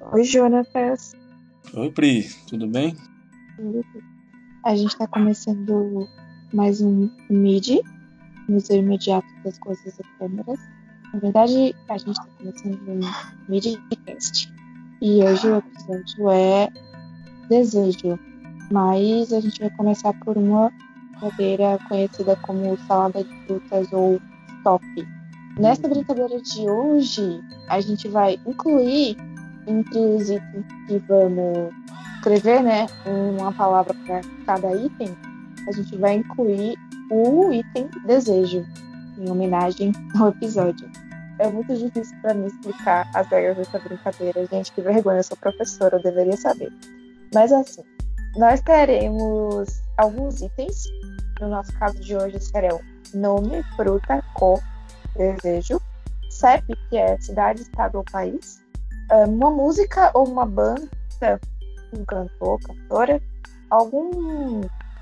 Oi, Jonatas. Oi, Pri, tudo bem? A gente está começando mais um MIDI, Museu Imediato das Coisas Efêmeras. Na verdade, a gente está começando um MIDIcast. E hoje o episódio é Desejo. Mas a gente vai começar por uma brincadeira conhecida como salada de frutas ou stop. Nessa brincadeira de hoje, a gente vai incluir os itens que vamos escrever, né, uma palavra para cada item, a gente vai incluir o item desejo, em homenagem ao episódio. É muito difícil para mim explicar as regras dessa brincadeira, gente. Que vergonha, eu sou professora, eu deveria saber. Mas assim, nós teremos alguns itens. No nosso caso de hoje serão nome, fruta, cor, desejo, CEP, que é cidade, estado ou país, uma música ou uma banda, um cantor, cantora, algum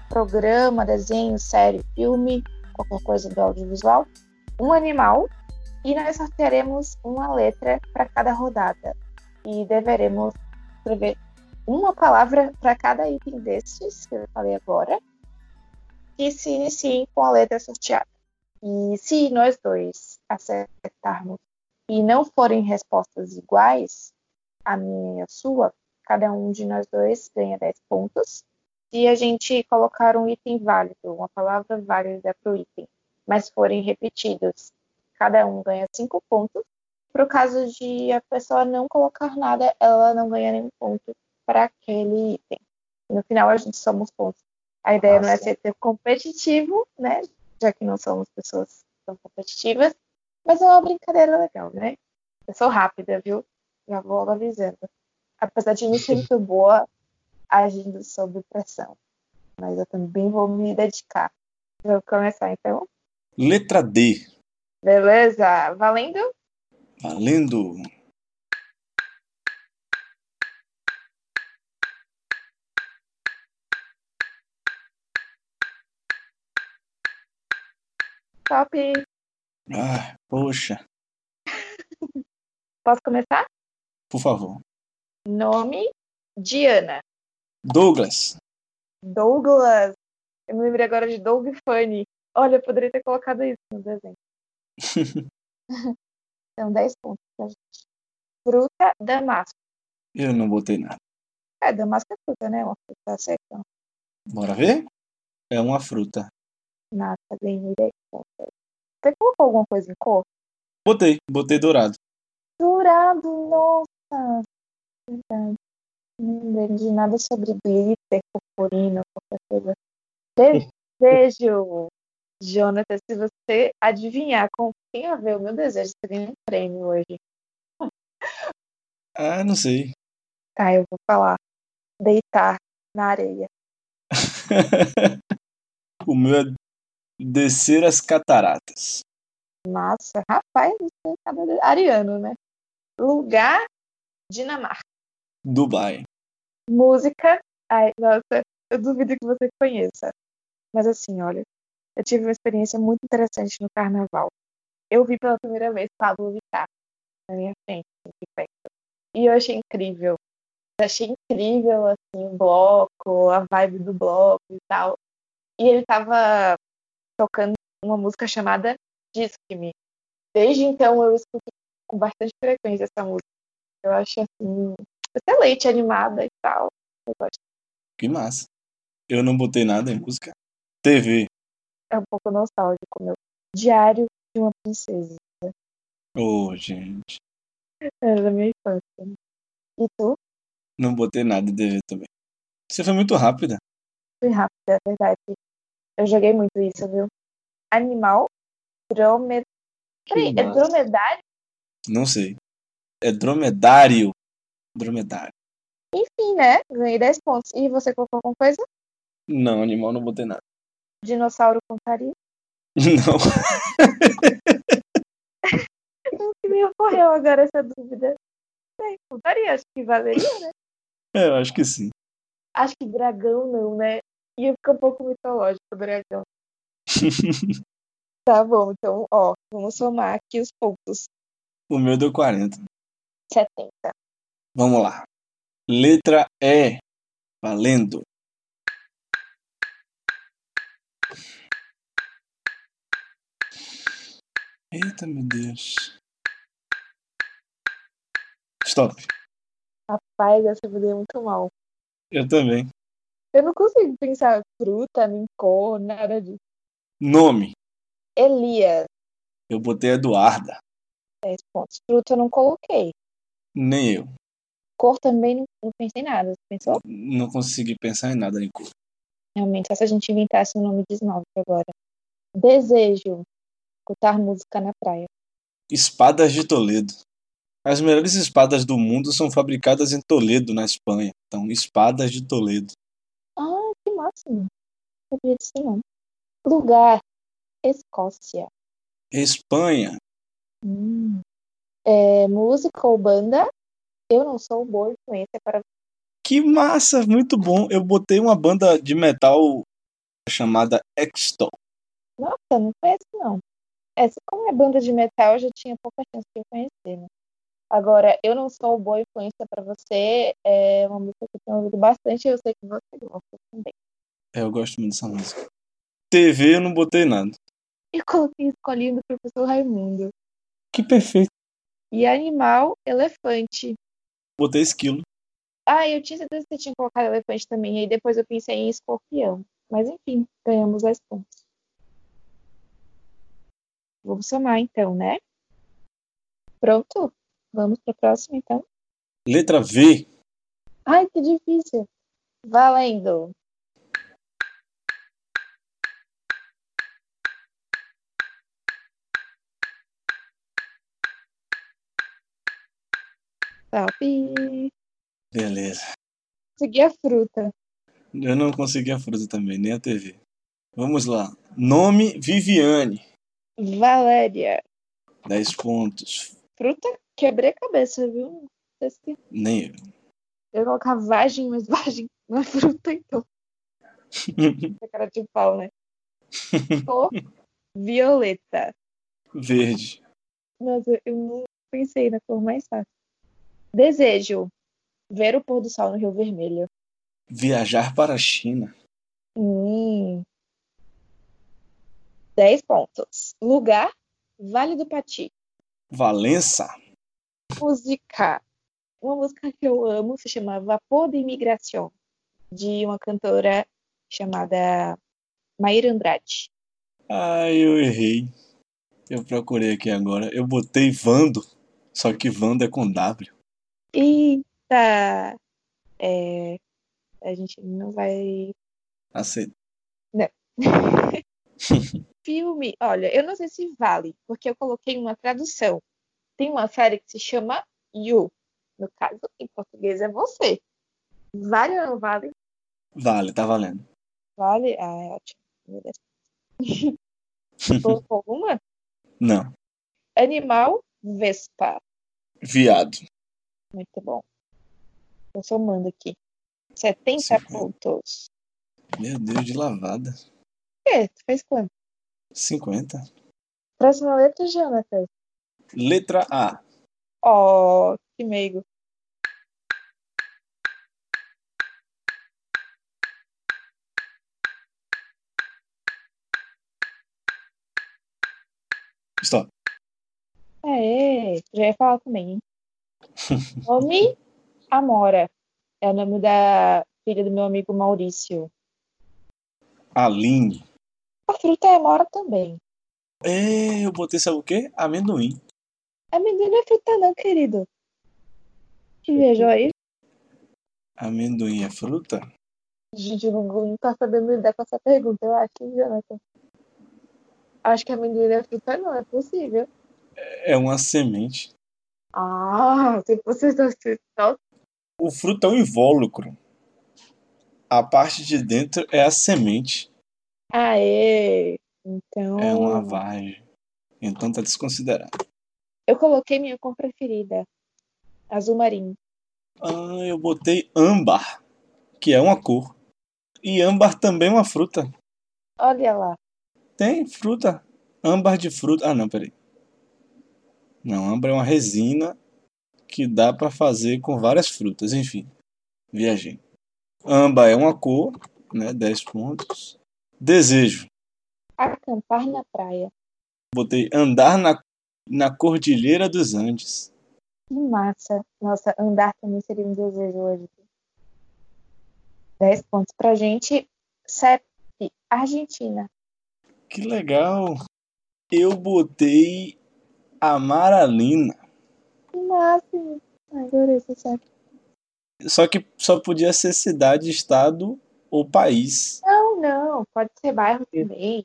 programa, desenho, série, filme, qualquer coisa do audiovisual, um animal, e nós sortearemos uma letra para cada rodada. E deveremos escrever uma palavra para cada item destes que eu falei agora, que se iniciem com a letra sorteada. E se nós dois acertarmos e não forem respostas iguais, a minha e a sua, cada um de nós dois ganha 10 pontos. Se a gente colocar um item válido, uma palavra válida para o item, mas forem repetidos, cada um ganha 5 pontos. Para o caso de a pessoa não colocar nada, ela não ganha nenhum ponto para aquele item. No final, a gente somos pontos. A ideia Nossa. não é ser competitivo, né? Já que não somos pessoas tão competitivas, mas é uma brincadeira legal, né? Eu sou rápida, viu? Já vou logo avisando. Apesar de não ser muito boa agindo sob pressão. Mas eu também vou me dedicar. Vou começar então. Letra D. Beleza. Valendo? Valendo. Top. Ah, poxa. Posso começar? Por favor. Nome: Diana. Douglas. Douglas. Eu me lembrei agora de Doug Funny. Olha, eu poderia ter colocado isso no desenho. São 10 pontos pra gente. Fruta damasco. Eu não botei nada. É, damasco é fruta, né? Uma fruta seca. Bora ver? É uma fruta. Nada, ganhei 10 pontos. Você colocou alguma coisa em cor? Botei, botei dourado. Dourado, nossa! Verdade. Não entendi nada sobre glitter, purpurina, qualquer coisa. Desejo! Jonathan, se você adivinhar com quem a ver o meu desejo, você ganha um prêmio hoje. Ah, não sei. Tá, eu vou falar. Deitar na areia. o meu é descer as cataratas. Massa, rapaz, é ariano, né? Lugar, Dinamarca. Dubai. Música, ai, nossa, eu duvido que você conheça. Mas assim, olha, eu tive uma experiência muito interessante no carnaval. Eu vi pela primeira vez Pablo Vittar na minha frente, de perto. E eu achei incrível. Eu achei incrível, assim, o bloco, a vibe do bloco e tal. E ele tava tocando uma música chamada Disque-me. Desde então eu escuto com bastante frequência essa música. Eu acho assim, excelente, animada e tal. Eu gosto. Que massa. Eu não botei nada em música. TV. É um pouco nostálgico, meu. Diário de uma princesa. Ô, oh, gente. É da minha infância. E tu? Não botei nada em TV também. Você foi muito rápida. Fui rápida, é verdade. Eu joguei muito isso, viu? Animal, dromedário. Peraí, é dromedário? Não sei. É dromedário. Dromedário. Enfim, né? Ganhei 10 pontos. E você colocou alguma coisa? Não, animal não botei nada. Dinossauro contaria? Não. Não que me ocorreu agora essa dúvida. É, contaria, acho que valeria, né? É, eu acho que sim. Acho que dragão não, né? Ia ficar um pouco mitológico o dragão. tá bom, então, ó, vamos somar aqui os pontos. O meu deu 40. 70. Vamos lá. Letra E. Valendo. Eita, meu Deus. Stop. Rapaz, essa eu dei muito mal. Eu também. Eu não consigo pensar fruta, nem cor, nada disso. Nome. Elias, Eu botei Eduarda. 10 pontos. Fruta eu não coloquei. Nem eu. Cor também não, não pensei em nada. Você pensou? Não consegui pensar em nada em cor. Realmente, só se a gente inventasse um nome de esmalte agora. Desejo. Escutar música na praia. Espadas de Toledo. As melhores espadas do mundo são fabricadas em Toledo, na Espanha. Então, espadas de Toledo. Não sabia disso não. Lugar. Escócia. Espanha. Hum. É, música ou banda? Eu não sou boa influência para Que massa, muito bom. Eu botei uma banda de metal chamada Extol. Nossa, não conheço não. Essa, como é banda de metal, eu já tinha pouca chance de conhecer, né? Agora, eu não sou boa influência para você. É uma música que eu tenho ouvido bastante e eu sei que você gosta também. É, eu gosto muito dessa música. TV eu não botei nada. Eu coloquei escolhendo o professor Raimundo. Que perfeito. E animal, elefante. Botei esquilo. Ah, eu tinha certeza que você tinha colocado elefante também. E aí depois eu pensei em escorpião. Mas enfim, ganhamos as pontos. Vamos somar então, né? Pronto? Vamos para a próxima então. Letra V. Ai, que difícil. Valendo. Top. Beleza. Segui a fruta. Eu não consegui a fruta também, nem a TV. Vamos lá. Nome Viviane. Valéria. 10 pontos. Fruta, quebrei a cabeça, viu? Nem eu. Eu ia colocar vagem, mas vagem não é fruta, então. É cara de pau, né? Cor, violeta. Verde. Nossa, eu não pensei na cor mais fácil. Desejo. Ver o pôr do sol no Rio Vermelho. Viajar para a China. Hum. 10 pontos. Lugar, Vale do Pati. Valença. Música. Uma música que eu amo se chama Vapor de Imigração, de uma cantora chamada Maíra Andrade. Ai, eu errei. Eu procurei aqui agora. Eu botei Vando. Só que Vando é com W. Eita! É, a gente não vai. Aceita. Filme, olha, eu não sei se vale, porque eu coloquei uma tradução. Tem uma série que se chama You. No caso, em português é você. Vale ou não vale? Vale, tá valendo. Vale? Ah, é ótimo. Colocou alguma? Não. Animal, Vespa. Viado. Muito bom. Tô somando aqui. 70 Cinquenta. pontos. Meu Deus, de lavada. Quê? Tu fez quanto? 50. Próxima letra, Jonathan. Letra A. Ó, que meigo. Stop. É, já ia falar também, hein? Nome, Amora. É o nome da filha do meu amigo Maurício. Aline. A fruta é Amora também. É, eu botei, sabe o quê? Amendoim. Amendoim não é fruta não, querido. Que viajou aí? Amendoim é fruta? Gente, o Google não tá sabendo lidar com essa pergunta, eu acho, Jonathan. Acho que amendoim é fruta não, é possível. É uma semente. Ah, se você só O fruto é um invólucro. A parte de dentro é a semente. Aê! Então, É uma vagem. Então tá desconsiderado. eu coloquei minha cor preferida. Azul marinho. Ah, eu botei âmbar, que é uma cor. E âmbar também é uma fruta. Olha lá. Tem fruta. Âmbar de fruta. Ah, não, peraí. Não, âmbar é uma resina que dá para fazer com várias frutas. Enfim, viajei. Amba é uma cor, né? 10 pontos. Desejo. Acampar na praia. Botei andar na, na Cordilheira dos Andes. Que massa. Nossa, andar também seria um desejo hoje. 10 pontos pra gente. CEP, Argentina. Que legal. Eu botei Amaralina. Que massa. Adorei esse CEP. Só que só podia ser cidade, estado ou país. Não, não. Pode ser bairro também.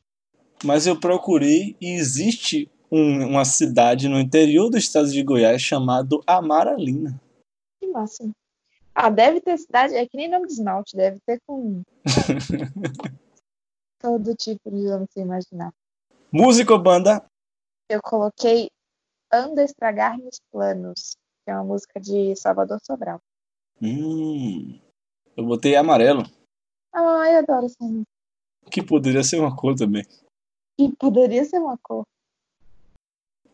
Mas eu procurei e existe um- uma cidade no interior do estado de Goiás chamado Amaralina. Que massa. Ah, deve ter cidade. É que nem nome de esmalte. Deve ter com todo tipo de nome que você imaginar. Música ou banda? Eu coloquei Anda Estragar Meus Planos, que é uma música de Salvador Sobral. Hum, eu botei amarelo, Ai, eu adoro essa música. que poderia ser uma cor também. E poderia ser uma cor.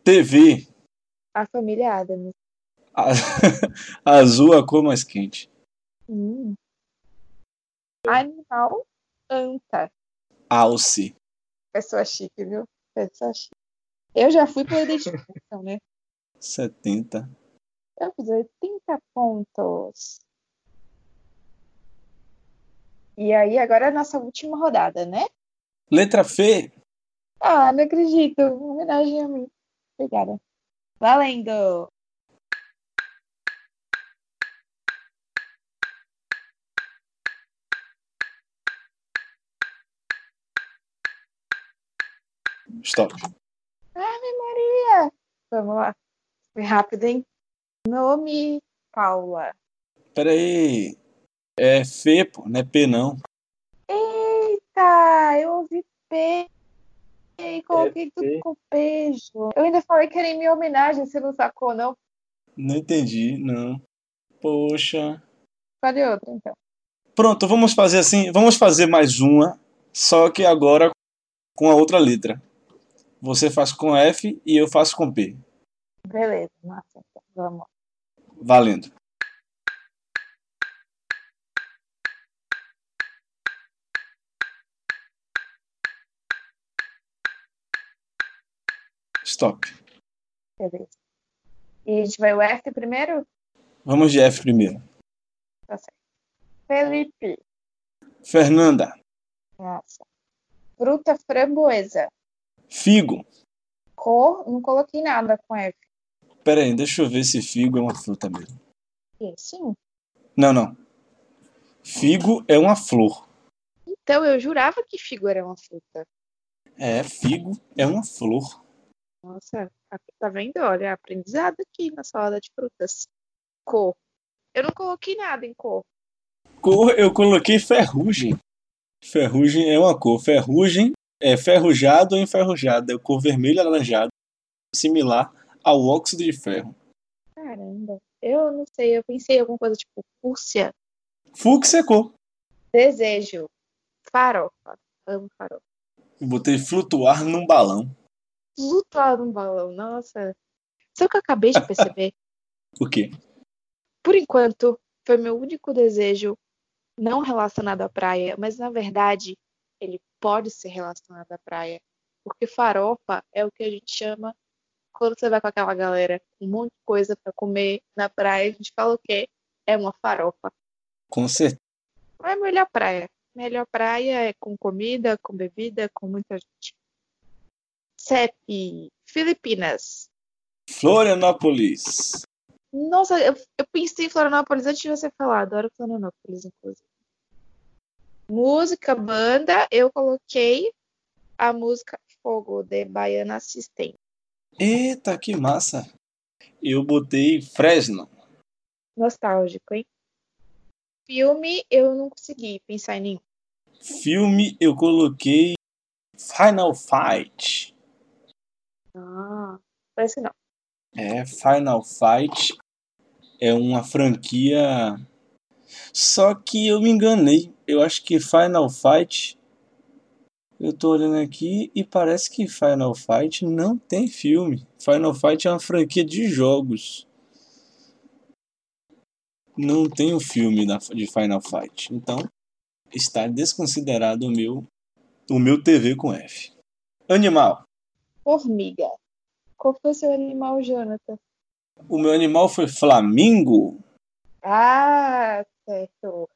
TV, A família Adams. a- azul a cor mais quente. Hum. Animal Anta. Alce, Pessoa chique, viu? Pessoa chique. Eu já fui pela identificação, né? 70. Eu fiz 80 pontos. E aí, agora é a nossa última rodada, né? Letra F, Ah, não acredito. Uma homenagem a mim. Obrigada. Valendo! stop. Ave Maria! Vamos lá. Foi rápido, hein? Nome Paula. Pera aí. É F, pô, não é P não. Eita! Eu ouvi P e coloquei É tudo com beijo. Eu ainda falei que era em minha homenagem, você não sacou, não? Não entendi, não. Poxa. Escolhe outra, então. Pronto, vamos fazer assim. Vamos fazer mais uma, só que agora com a outra letra. Você faz com F e eu faço com P. Beleza, massa. Então, vamos. Valendo. Stop. Beleza. E a gente vai o F primeiro? Vamos de F primeiro. Tá certo. Felipe. Fernanda. Nossa. Fruta framboesa. Figo. Cor, não coloquei nada com F. Pera aí, deixa eu ver se figo é uma fruta mesmo. Sim. Não, não. Figo é uma flor. Então, eu jurava que figo era uma fruta. É, figo é uma flor. Nossa, tá vendo? Olha, aprendizado aqui na salada de frutas. Cor. Eu não coloquei nada em cor. Cor, eu coloquei ferrugem. Ferrugem é uma cor. Ferrugem é ferrujado ou enferrujado. É cor vermelho alaranjado, similar ao óxido de ferro. Caramba. Eu não sei, eu pensei em alguma coisa tipo fúcsia. Fúcsia é cor. Desejo. Farofa. Amo farofa. Botei flutuar num balão. Flutuar num balão. Nossa. Sabe o que eu acabei de perceber? O quê? Por enquanto, foi meu único desejo não relacionado à praia, mas na verdade ele pode ser relacionado à praia. Porque farofa é o que a gente chama quando você vai com aquela galera com um monte de coisa para comer na praia, a gente fala o quê? É uma farofa. Com certeza. É melhor praia. Melhor praia é com comida, com bebida, com muita gente. CEP, Filipinas. Florianópolis. Nossa, eu, eu pensei em Florianópolis antes de você falar. Adoro Florianópolis, inclusive. Música, banda, eu coloquei a música Fogo, de Baiana System. Eita, que massa. Eu botei Fresno. Nostálgico, hein? Filme, eu não consegui pensar em nenhum. Filme, eu coloquei Final Fight. Ah, parece não. É, Final Fight é uma franquia. Só que eu me enganei. Eu acho que Final Fight. Eu tô olhando aqui e parece que Final Fight não tem filme. Final Fight é uma franquia de jogos. não tem o filme da, de Final Fight. Então, está desconsiderado o meu, o meu TV com F. Animal. Formiga. Qual foi o seu animal, Jonathan? O meu animal foi flamingo. Ah, certo.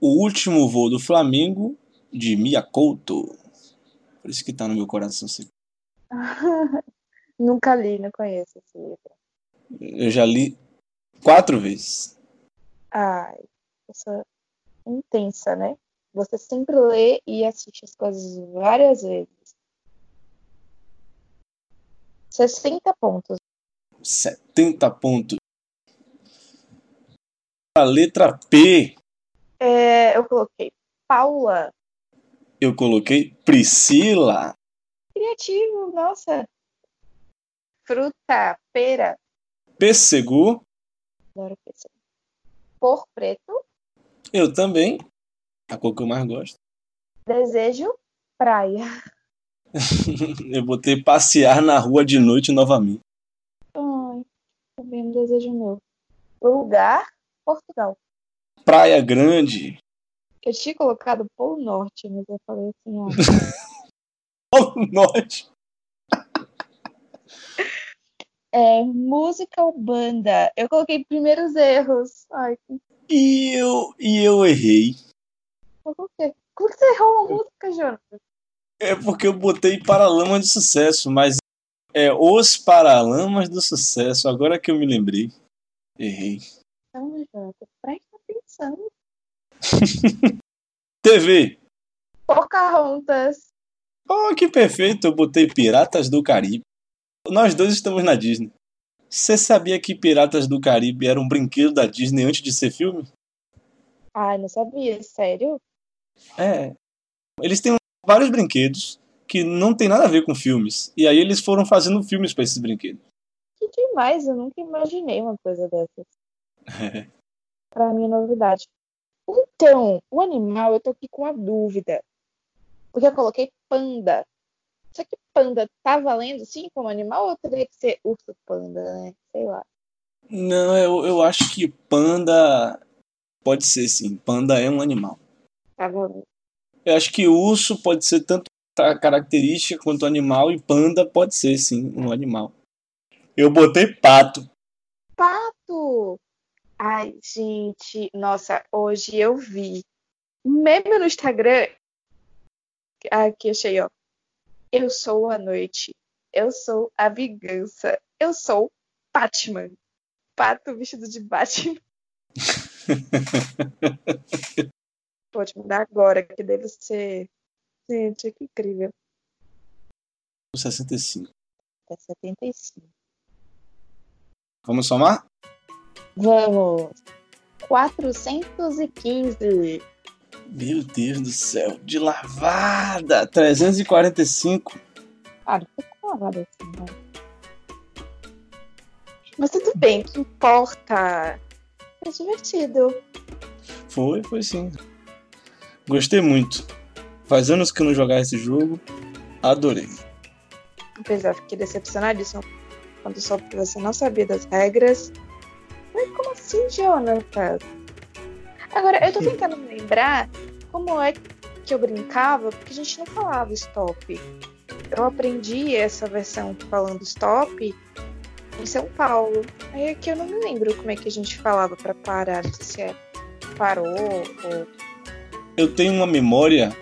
O último voo do Flamengo de Mia Couto. Por isso que tá no meu coração. Nunca li, não conheço esse livro. Eu já li quatro vezes. Ai, pessoa intensa, né? Você sempre lê e assiste as coisas várias vezes. 60 pontos. 70 pontos. A letra P. É, eu coloquei Paula. Eu coloquei Priscila. Criativo, nossa. Fruta, pera. Pêssego. Adoro pêssego. Por preto. Eu também. A cor que eu mais gosto. Desejo, praia. eu botei passear na rua de noite novamente. Ai, também um desejo meu. Lugar, Portugal. Praia Grande. Eu tinha colocado Polo Norte, mas eu falei assim, ó. Polo Norte. É, música ou banda? Eu coloquei primeiros erros. Ai, e eu, e eu errei. Por quê? Como que você errou uma música, Jonathan? É porque eu botei Paralamas de Sucesso, mas é Os Paralamas do Sucesso. Agora que eu me lembrei. Errei. Não, Jonathan, presta atenção. TV. Pocahontas. Oh, que perfeito. Eu botei Piratas do Caribe. Nós dois estamos na Disney. Você sabia que Piratas do Caribe era um brinquedo da Disney antes de ser filme? Ai, não sabia. Sério? É. Eles têm vários brinquedos que não tem nada a ver com filmes. E aí eles foram fazendo filmes para esses brinquedos. Que demais, eu nunca imaginei uma coisa dessas. Pra mim, é novidade. Então, o animal, eu tô aqui com a dúvida. Porque eu coloquei panda. Só que panda tá valendo sim como animal ou teria que ser urso panda, né? Sei lá. Não, eu, eu acho que panda pode ser sim. Panda é um animal. Tá valendo. Eu acho que urso pode ser tanto a característica quanto animal e panda pode ser sim um animal. Eu botei pato. Pato! Ai, gente, nossa, hoje eu vi meme no Instagram. Aqui achei, ó. Eu sou a noite. Eu sou a vingança. Eu sou Batman. Pato vestido de Batman. Pode mudar agora, que deve ser. Gente, que incrível. 65. É 75. Vamos somar? Vamos. 415. Meu Deus do céu, de lavada! 345. Ah, não foi com lavada assim, né? Mas tudo bem, que importa. Foi divertido. Foi, foi sim. Gostei muito. Faz anos que eu não jogava esse jogo. Adorei. Apesar, fiquei decepcionadíssimo quando soube que você não sabia das regras. Mas como assim, Jonathan? Agora, eu tô tentando me lembrar como é que eu brincava, porque a gente não falava stop. Eu aprendi essa versão falando stop em São Paulo. Aí aqui eu não me lembro como é que a gente falava para parar, se é parou ou. Eu tenho uma memória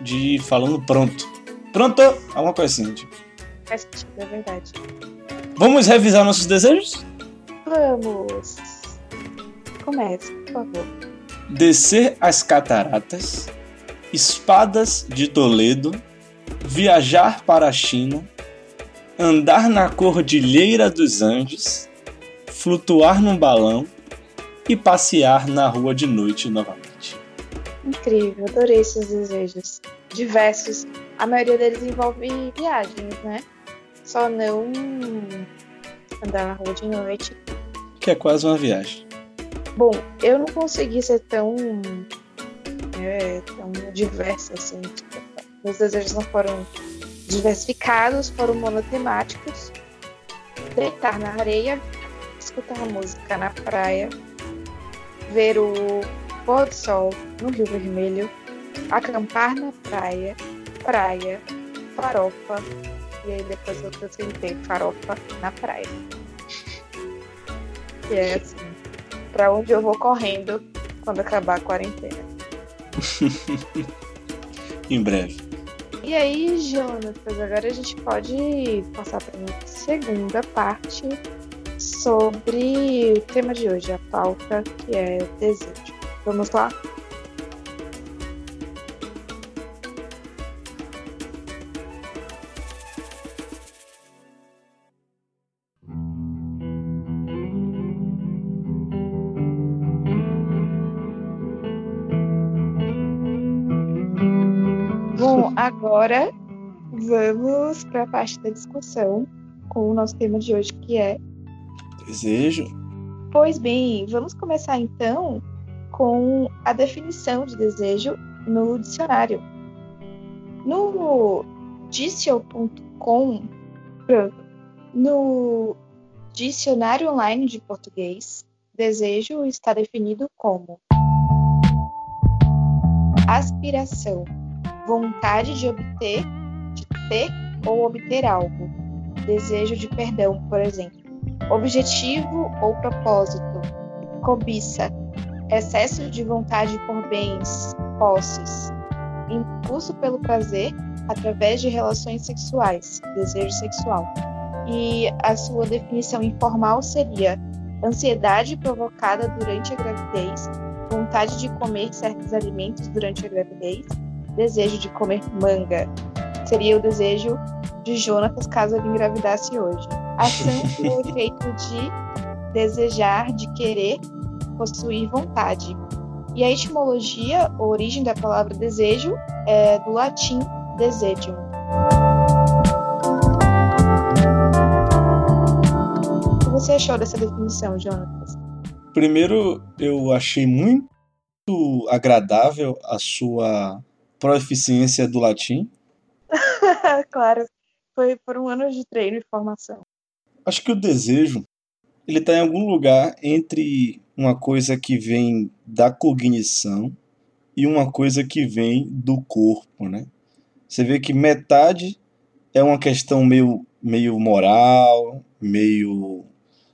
de falando pronto. Pronto! Alguma coisa assim, tipo. Faz sentido, é verdade. Vamos revisar nossos desejos? Vamos! Comece, por favor. Descer as cataratas, espadas de Toledo, viajar para a China, andar na Cordilheira dos Andes, flutuar num balão e passear na rua de noite novamente. Incrível, adorei esses desejos. Diversos. A maioria deles envolve viagens, né? Só não andar na rua de noite. Que é quase uma viagem. Bom, eu não consegui ser tão, é, tão diversa assim. Meus desejos não foram diversificados, foram monotemáticos. Deitar na areia, escutar música na praia, ver o pôr do sol no Rio Vermelho, acampar na praia, praia, farofa, e aí depois eu acrescentei farofa na praia. E é assim, pra onde eu vou correndo quando acabar a quarentena. em breve. E aí, Jonas, agora a gente pode passar para a segunda parte sobre o tema de hoje, a pauta que é desejo. Vamos lá? Para a parte da discussão com o nosso tema de hoje, que é Desejo. Pois bem, vamos começar então com a definição de desejo no dicionário. No dicio.com, no dicionário online de português, desejo está definido como aspiração, vontade de obter, de ter ou obter algo, desejo de perdão, por exemplo. Objetivo ou propósito, cobiça, excesso de vontade por bens, posses, impulso pelo prazer através de relações sexuais, desejo sexual. E a sua definição informal seria ansiedade provocada durante a gravidez, vontade de comer certos alimentos durante a gravidez, desejo de comer manga. Seria o desejo de Jonatas caso ele engravidasse hoje. Ação o efeito de desejar, de querer, possuir vontade. E a etimologia, a origem da palavra desejo, é do latim desejum. O que você achou dessa definição, Jonas? Primeiro, eu achei muito agradável a sua proficiência do latim. claro, foi por um ano de treino e formação. Acho que o desejo ele está em algum lugar entre uma coisa que vem da cognição e uma coisa que vem do corpo, né? Você vê que metade é uma questão meio, meio moral, meio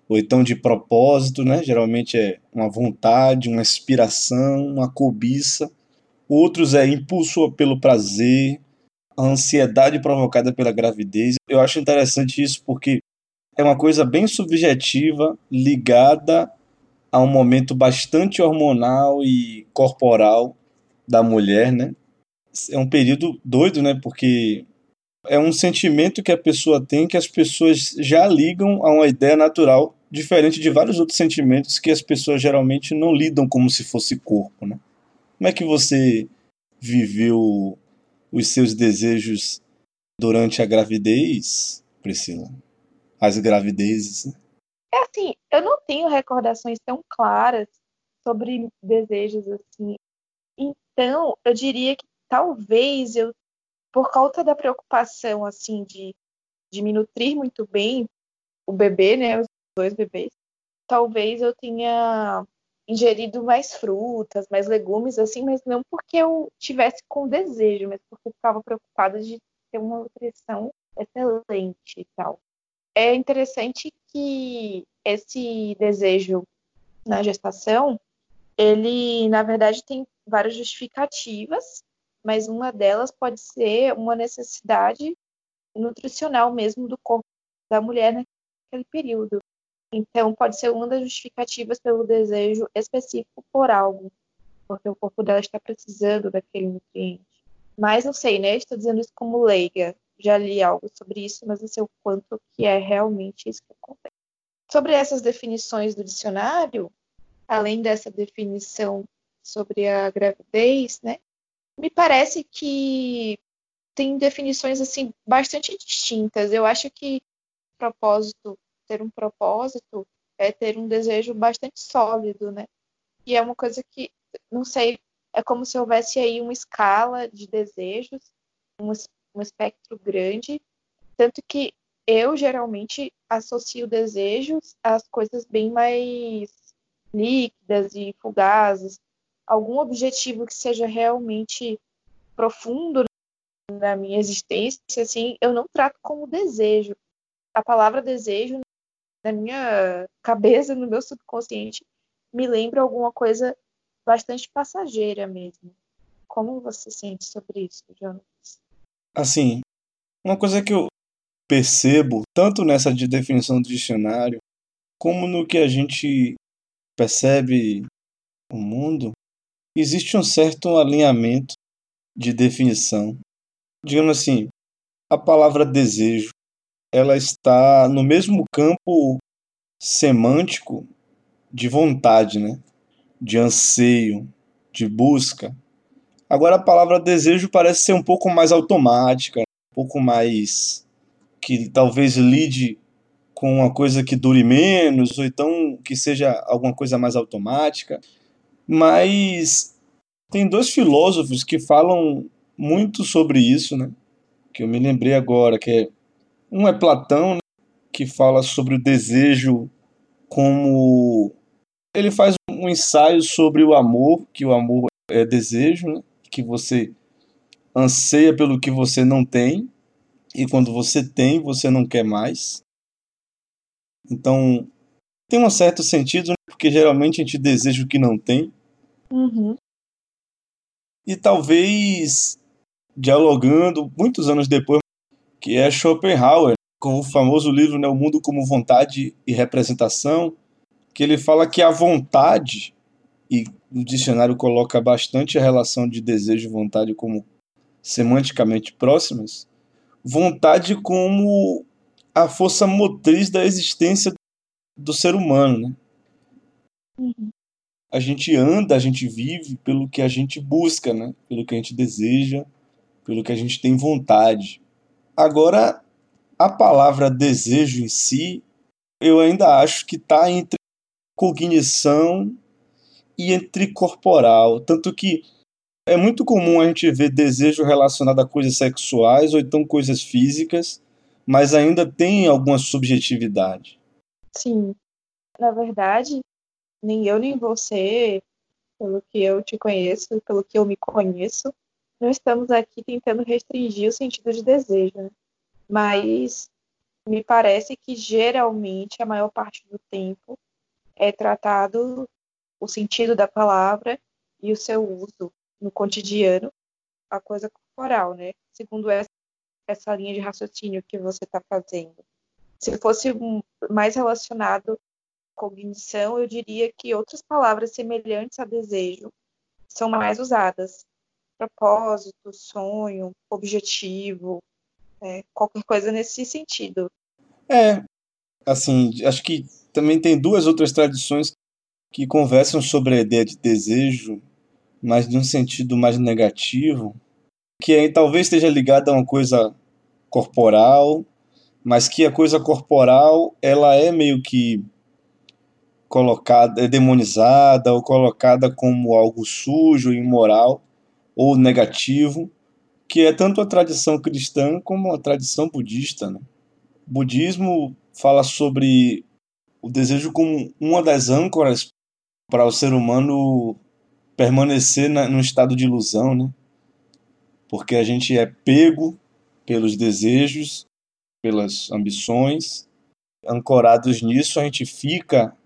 ou então de propósito, né? Geralmente é uma vontade, uma aspiração, uma cobiça. Outros é impulso pelo prazer, a ansiedade provocada pela gravidez. Eu acho interessante isso porque é uma coisa bem subjetiva, ligada a um momento bastante hormonal e corporal da mulher, né? É um período doido, né? Porque é um sentimento que a pessoa tem que as pessoas já ligam a uma ideia natural, diferente de vários outros sentimentos que as pessoas geralmente não lidam como se fosse corpo, né? Como é que você viveu os seus desejos durante a gravidez, Priscila? as gravidezes? Né? É assim, eu não tenho recordações tão claras sobre desejos assim. Então, eu diria que talvez eu, por causa da preocupação assim de, de me nutrir muito bem o bebê, né, os dois bebês, talvez eu tenha ingerido mais frutas, mais legumes, assim, mas não porque eu tivesse com desejo, mas porque eu ficava preocupada de ter uma nutrição excelente e tal é interessante que esse desejo na gestação, ele, na verdade, tem várias justificativas, mas uma delas pode ser uma necessidade nutricional mesmo do corpo da mulher naquele período. Então, pode ser uma das justificativas pelo desejo específico por algo, porque o corpo dela está precisando daquele nutriente. Mas não sei, né? Estou dizendo isso como leiga já li algo sobre isso, mas não sei o quanto que é realmente isso que acontece. Sobre essas definições do dicionário, além dessa definição sobre a gravidez, né, me parece que tem definições assim bastante distintas. Eu acho que propósito, ter um propósito é ter um desejo bastante sólido, né? E é uma coisa que, não sei, é como se houvesse aí uma escala de desejos, uma um espectro grande, tanto que eu geralmente associo desejos às coisas bem mais líquidas e fugazes, algum objetivo que seja realmente profundo na minha existência, assim, eu não trato como desejo. A palavra desejo na minha cabeça, no meu subconsciente, me lembra alguma coisa bastante passageira mesmo. Como você sente sobre isso, Jonas? Assim, uma coisa que eu percebo, tanto nessa de definição do dicionário, como no que a gente percebe o mundo, existe um certo alinhamento de definição. Digamos assim, a palavra desejo, ela está no mesmo campo semântico de vontade, né? De anseio, de busca. Agora a palavra desejo parece ser um pouco mais automática, um pouco mais que talvez lide com uma coisa que dure menos, ou então que seja alguma coisa mais automática. Mas tem dois filósofos que falam muito sobre isso, né? Que eu me lembrei agora, que é um é Platão, né? que fala sobre o desejo como ele faz um ensaio sobre o amor, que o amor é desejo, né? que você anseia pelo que você não tem, e quando você tem, você não quer mais. Então, tem um certo sentido, né? porque geralmente a gente deseja o que não tem. Uhum. E talvez, dialogando muitos anos depois, que é Schopenhauer, com o famoso livro né, O Mundo como Vontade e Representação, que ele fala que a vontade, e o dicionário coloca bastante a relação de desejo e vontade como semanticamente próximas, vontade como a força motriz da existência do ser humano. Né? Uhum. A gente anda, a gente vive pelo que a gente busca, né? pelo que a gente deseja, pelo que a gente tem vontade. Agora, a palavra desejo em si, eu ainda acho que está entre cognição e entre corporal. Tanto que é muito comum a gente ver desejo relacionado a coisas sexuais ou então coisas físicas, mas ainda tem alguma subjetividade. Sim. Na verdade, nem eu nem você, pelo que eu te conheço, pelo que eu me conheço, não estamos aqui tentando restringir o sentido de desejo. Né? Mas me parece que geralmente a maior parte do tempo é tratado o sentido da palavra e o seu uso no cotidiano, a coisa corporal, né? Segundo essa, essa linha de raciocínio que você está fazendo. Se fosse mais relacionado à cognição, eu diria que outras palavras semelhantes a desejo são mais usadas. Propósito, sonho, objetivo, é, qualquer coisa nesse sentido. É, assim, acho que também tem duas outras tradições que conversam sobre a ideia de desejo mas de um sentido mais negativo, que aí talvez esteja ligado a uma coisa corporal, mas que a coisa corporal ela é meio que colocada, é demonizada ou colocada como algo sujo, imoral ou negativo, que é tanto a tradição cristã como a tradição budista. Né? O budismo fala sobre o desejo como uma das âncoras para o ser humano permanecer na, num estado de ilusão, né? Porque a gente é pego pelos desejos, pelas ambições, ancorados nisso, a gente fica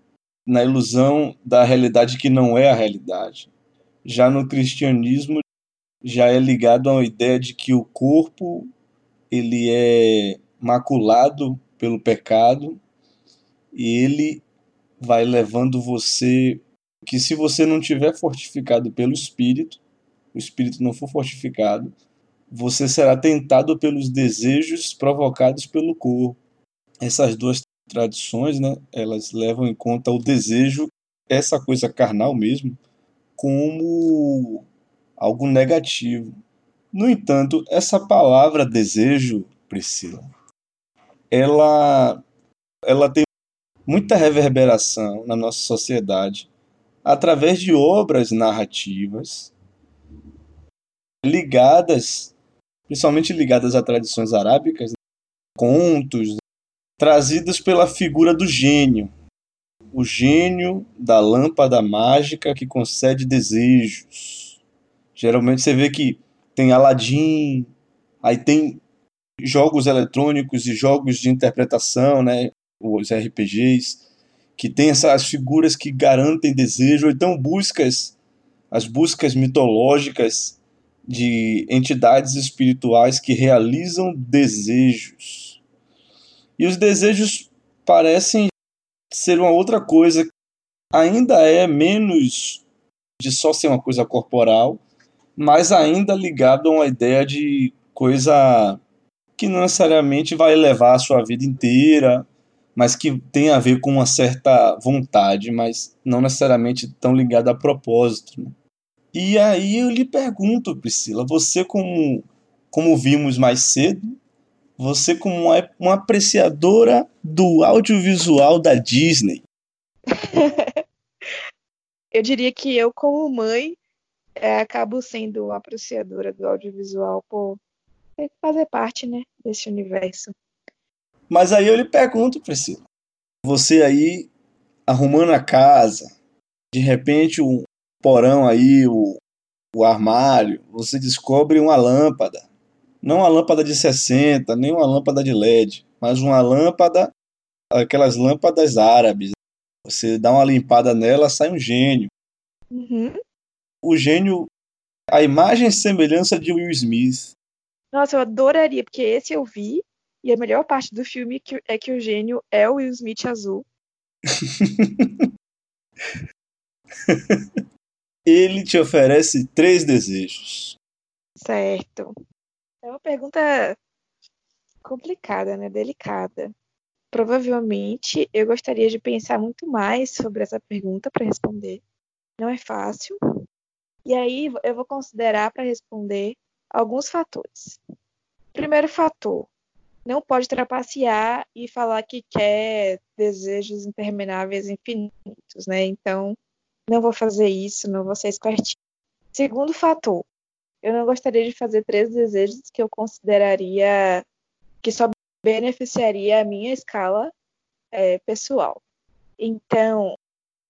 na ilusão da realidade que não é a realidade. Já no cristianismo já é ligado a uma ideia de que o corpo ele é maculado pelo pecado e ele vai levando você que se você não tiver fortificado pelo Espírito, o Espírito não for fortificado, você será tentado pelos desejos provocados pelo corpo. Essas duas tradições, né, elas levam em conta o desejo, essa coisa carnal mesmo, como algo negativo. No entanto, essa palavra desejo, Priscila, ela, ela tem muita reverberação na nossa sociedade através de obras narrativas ligadas, principalmente ligadas a tradições arábicas, contos trazidos pela figura do gênio. o gênio da lâmpada mágica que concede desejos. Geralmente você vê que tem Aladdin, aí tem jogos eletrônicos e jogos de interpretação, né, os RPGs, que tem essas figuras que garantem desejo, então buscas, as buscas mitológicas de entidades espirituais que realizam desejos. E os desejos parecem ser uma outra coisa, ainda é menos de só ser uma coisa corporal, mas ainda ligado a uma ideia de coisa que não necessariamente vai levar a sua vida inteira, mas que tem a ver com uma certa vontade, mas não necessariamente tão ligada a propósito. Né? E aí eu lhe pergunto, Priscila, você como, como vimos mais cedo, você como uma, uma apreciadora do audiovisual da Disney. eu diria que eu, como mãe, é, acabo sendo uma apreciadora do audiovisual por fazer parte né, desse universo. Mas aí eu lhe pergunto, Priscila, você aí arrumando a casa, de repente um porão aí, o, o armário, você descobre uma lâmpada não uma lâmpada de 60, nem uma lâmpada de LED, mas uma lâmpada, aquelas lâmpadas árabes. Você dá uma limpada nela, sai um gênio. Uhum. O gênio, a imagem e semelhança de Will Smith. Nossa, eu adoraria, porque esse eu vi, e a melhor parte do filme é que o gênio é o Will Smith azul. Ele te oferece três desejos. Certo. É uma pergunta complicada, né? Delicada. Provavelmente eu gostaria de pensar muito mais sobre essa pergunta para responder. Não é fácil. E aí eu vou considerar para responder alguns fatores. Primeiro fator, não pode trapacear e falar que quer desejos intermináveis infinitos, né? Então, não vou fazer isso, não vou ser espertinho. Segundo fator, eu não gostaria de fazer três desejos que eu consideraria que só beneficiaria a minha escala é, pessoal. Então,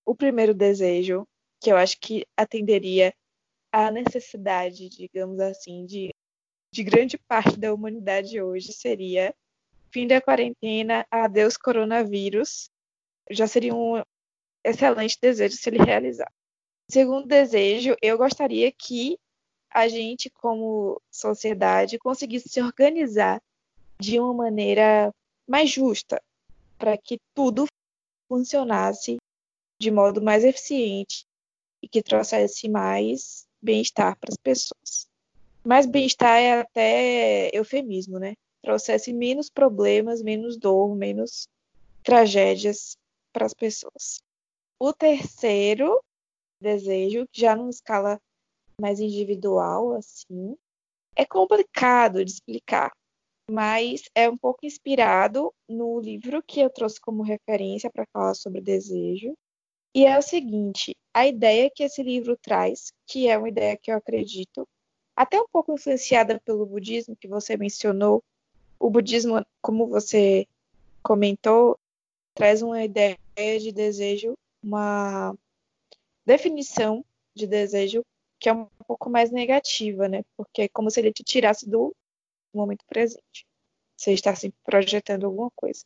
o primeiro desejo, que eu acho que atenderia à necessidade, digamos assim, de, de grande parte da humanidade hoje, seria fim da quarentena, adeus coronavírus. Já seria um excelente desejo se ele realizar. Segundo desejo, eu gostaria que a gente, como sociedade, conseguisse se organizar de uma maneira mais justa, para que tudo funcionasse de modo mais eficiente e que trouxesse mais bem-estar para as pessoas. Mais bem-estar é até eufemismo, né? Trouxesse menos problemas, menos dor, menos tragédias para as pessoas. O terceiro desejo, já numa escala mais individual, assim. É complicado de explicar, mas é um pouco inspirado no livro que eu trouxe como referência para falar sobre desejo. E é o seguinte: a ideia que esse livro traz, que é uma ideia que eu acredito, até um pouco influenciada pelo budismo que você mencionou, o budismo, como você comentou, traz uma ideia de desejo, uma definição de desejo que é um pouco mais negativa, né? Porque é como se ele te tirasse do momento presente. Você está sempre projetando alguma coisa.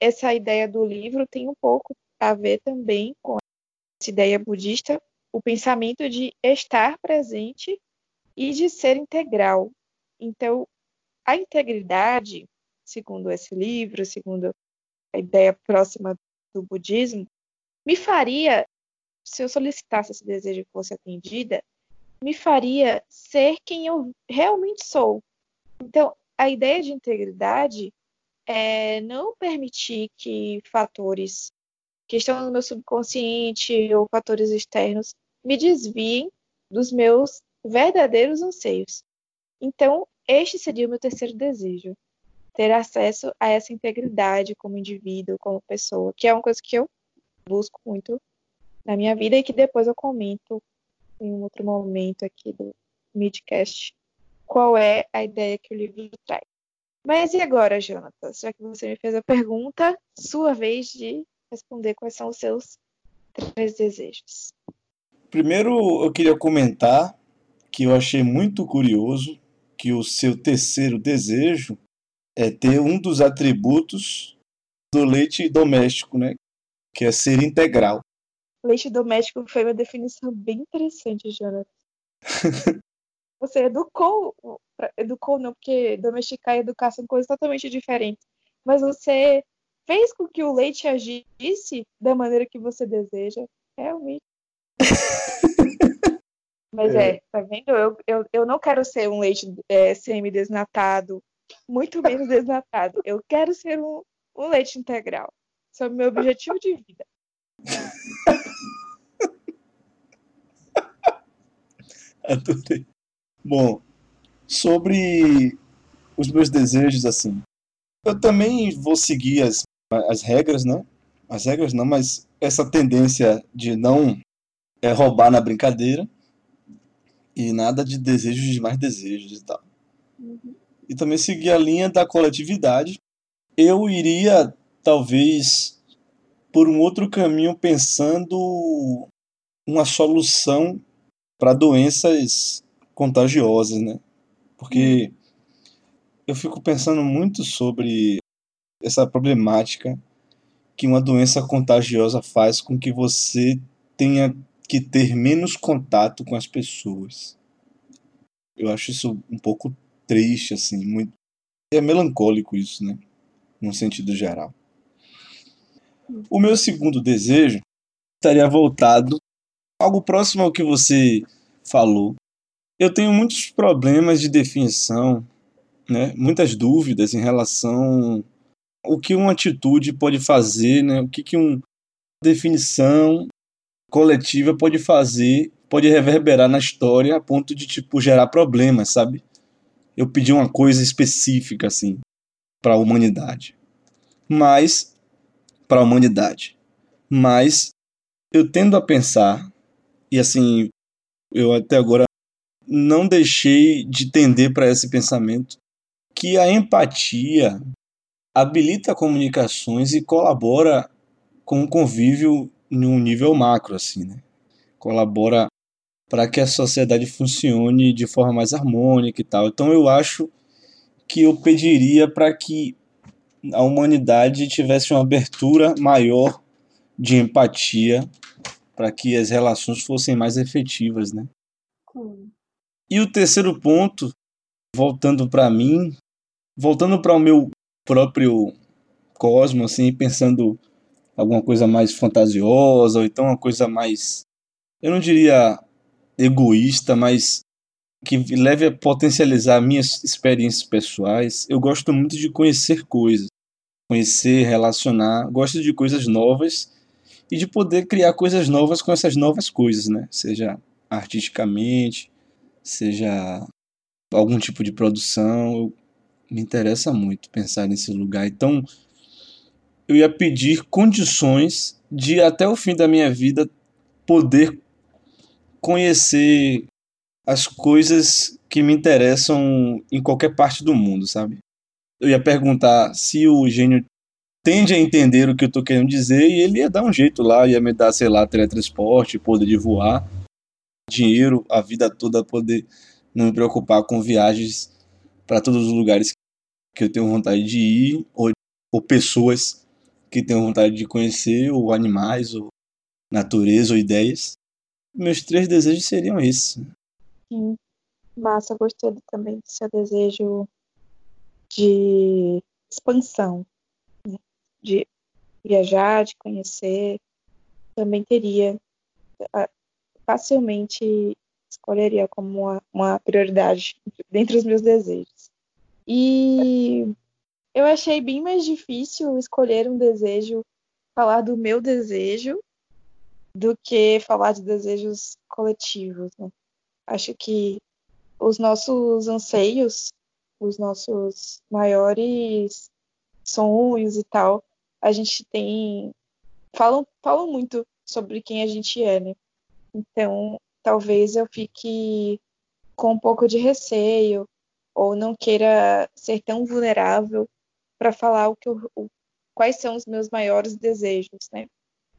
Essa ideia do livro tem um pouco a ver também com ideia budista, o pensamento de estar presente e de ser integral. Então, a integridade, segundo esse livro, segundo a ideia próxima do budismo, me faria, se eu solicitasse esse desejo que fosse atendida, me faria ser quem eu realmente sou. Então, a ideia de integridade é não permitir que fatores que estão no meu subconsciente ou fatores externos me desviem dos meus verdadeiros anseios. Então, este seria o meu terceiro desejo: ter acesso a essa integridade como indivíduo, como pessoa, que é uma coisa que eu busco muito na minha vida e que depois eu comento em um outro momento aqui do Midcast qual é a ideia que o livro traz. Mas e agora, Jonathan? Já que você me fez a pergunta, sua vez de responder quais são os seus três desejos. Primeiro, eu queria comentar que eu achei muito curioso que o seu terceiro desejo é ter um dos atributos do leite doméstico, né? Que é ser integral. Leite doméstico foi uma definição bem interessante, Jonathan. Você educou, educou não, porque domesticar e educar são coisas totalmente diferentes. Mas você fez com que o leite agisse da maneira que você deseja. Realmente. Mas é. é, tá vendo? Eu, eu, eu não quero ser um leite é, semi-desnatado, muito menos desnatado. Eu quero ser um, um leite integral. Esse é o meu objetivo de vida. Adorei. Bom, sobre os meus desejos, assim, eu também vou seguir as, as regras, né? As regras não, mas essa tendência de não é, roubar na brincadeira e nada de desejos de mais desejos e tal. Uhum. E também seguir a linha da coletividade. Eu iria, talvez, por um outro caminho, pensando uma solução para doenças contagiosas, né? Porque eu fico pensando muito sobre essa problemática que uma doença contagiosa faz com que você tenha que ter menos contato com as pessoas. Eu acho isso um pouco triste, assim, muito. É melancólico isso, né? Num sentido geral. O meu segundo desejo estaria voltado algo próximo ao que você falou. Eu tenho muitos problemas de definição, né? Muitas dúvidas em relação ao que uma atitude pode fazer, né? O que que uma definição coletiva pode fazer, pode reverberar na história a ponto de tipo gerar problemas, sabe? Eu pedi uma coisa específica assim para a humanidade. Mas para a humanidade. Mas eu tendo a pensar e assim, eu até agora não deixei de tender para esse pensamento que a empatia habilita comunicações e colabora com o convívio em um nível macro, assim, né? Colabora para que a sociedade funcione de forma mais harmônica e tal. Então eu acho que eu pediria para que a humanidade tivesse uma abertura maior de empatia para que as relações fossem mais efetivas, né? Hum. E o terceiro ponto, voltando para mim, voltando para o meu próprio cosmo, assim, pensando alguma coisa mais fantasiosa, ou então uma coisa mais, eu não diria egoísta, mas que leve a potencializar minhas experiências pessoais. Eu gosto muito de conhecer coisas, conhecer, relacionar, gosto de coisas novas e de poder criar coisas novas com essas novas coisas, né? Seja artisticamente, seja algum tipo de produção. Eu, me interessa muito pensar nesse lugar. Então, eu ia pedir condições de até o fim da minha vida poder conhecer as coisas que me interessam em qualquer parte do mundo, sabe? Eu ia perguntar se o gênio tende a entender o que eu estou querendo dizer e ele ia dar um jeito lá, ia me dar, sei lá, teletransporte, poder de voar, dinheiro, a vida toda poder não me preocupar com viagens para todos os lugares que eu tenho vontade de ir ou, ou pessoas que tenho vontade de conhecer, ou animais, ou natureza, ou ideias. Meus três desejos seriam esses. Sim. Massa, gostei também do seu desejo de expansão, né? de viajar, de conhecer. Também teria, facilmente escolheria como uma, uma prioridade dentre os meus desejos. E eu achei bem mais difícil escolher um desejo, falar do meu desejo, do que falar de desejos coletivos. Né? Acho que os nossos anseios, os nossos maiores sonhos e tal, a gente tem. Falam, falam muito sobre quem a gente é, né? Então, talvez eu fique com um pouco de receio ou não queira ser tão vulnerável para falar o que eu, o, quais são os meus maiores desejos, né?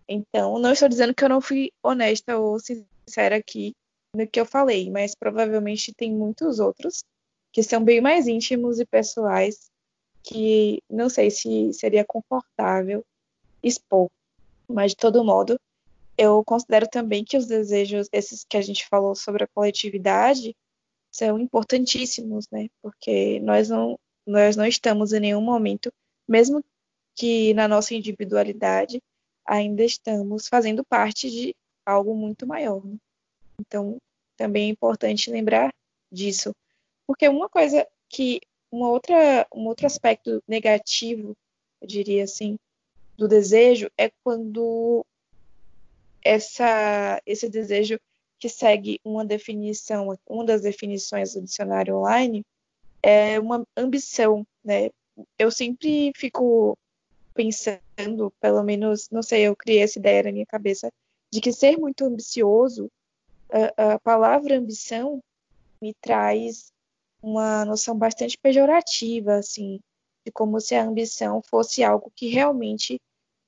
Então, não estou dizendo que eu não fui honesta ou sincera aqui no que eu falei, mas provavelmente tem muitos outros que são bem mais íntimos e pessoais que não sei se seria confortável expor. Mas, de todo modo, eu considero também que os desejos, esses que a gente falou sobre a coletividade, são importantíssimos, né? Porque nós não, nós não estamos em nenhum momento, mesmo que na nossa individualidade, ainda estamos fazendo parte de algo muito maior. Né? Então, também é importante lembrar disso. Porque uma coisa que, uma outra, um outro aspecto negativo, eu diria assim, do desejo é quando essa, esse desejo que segue uma definição, uma das definições do dicionário online, é uma ambição, né? Eu sempre fico pensando, pelo menos, não sei, eu criei essa ideia na minha cabeça, de que ser muito ambicioso, a, a palavra ambição me traz uma noção bastante pejorativa, assim, de como se a ambição fosse algo que realmente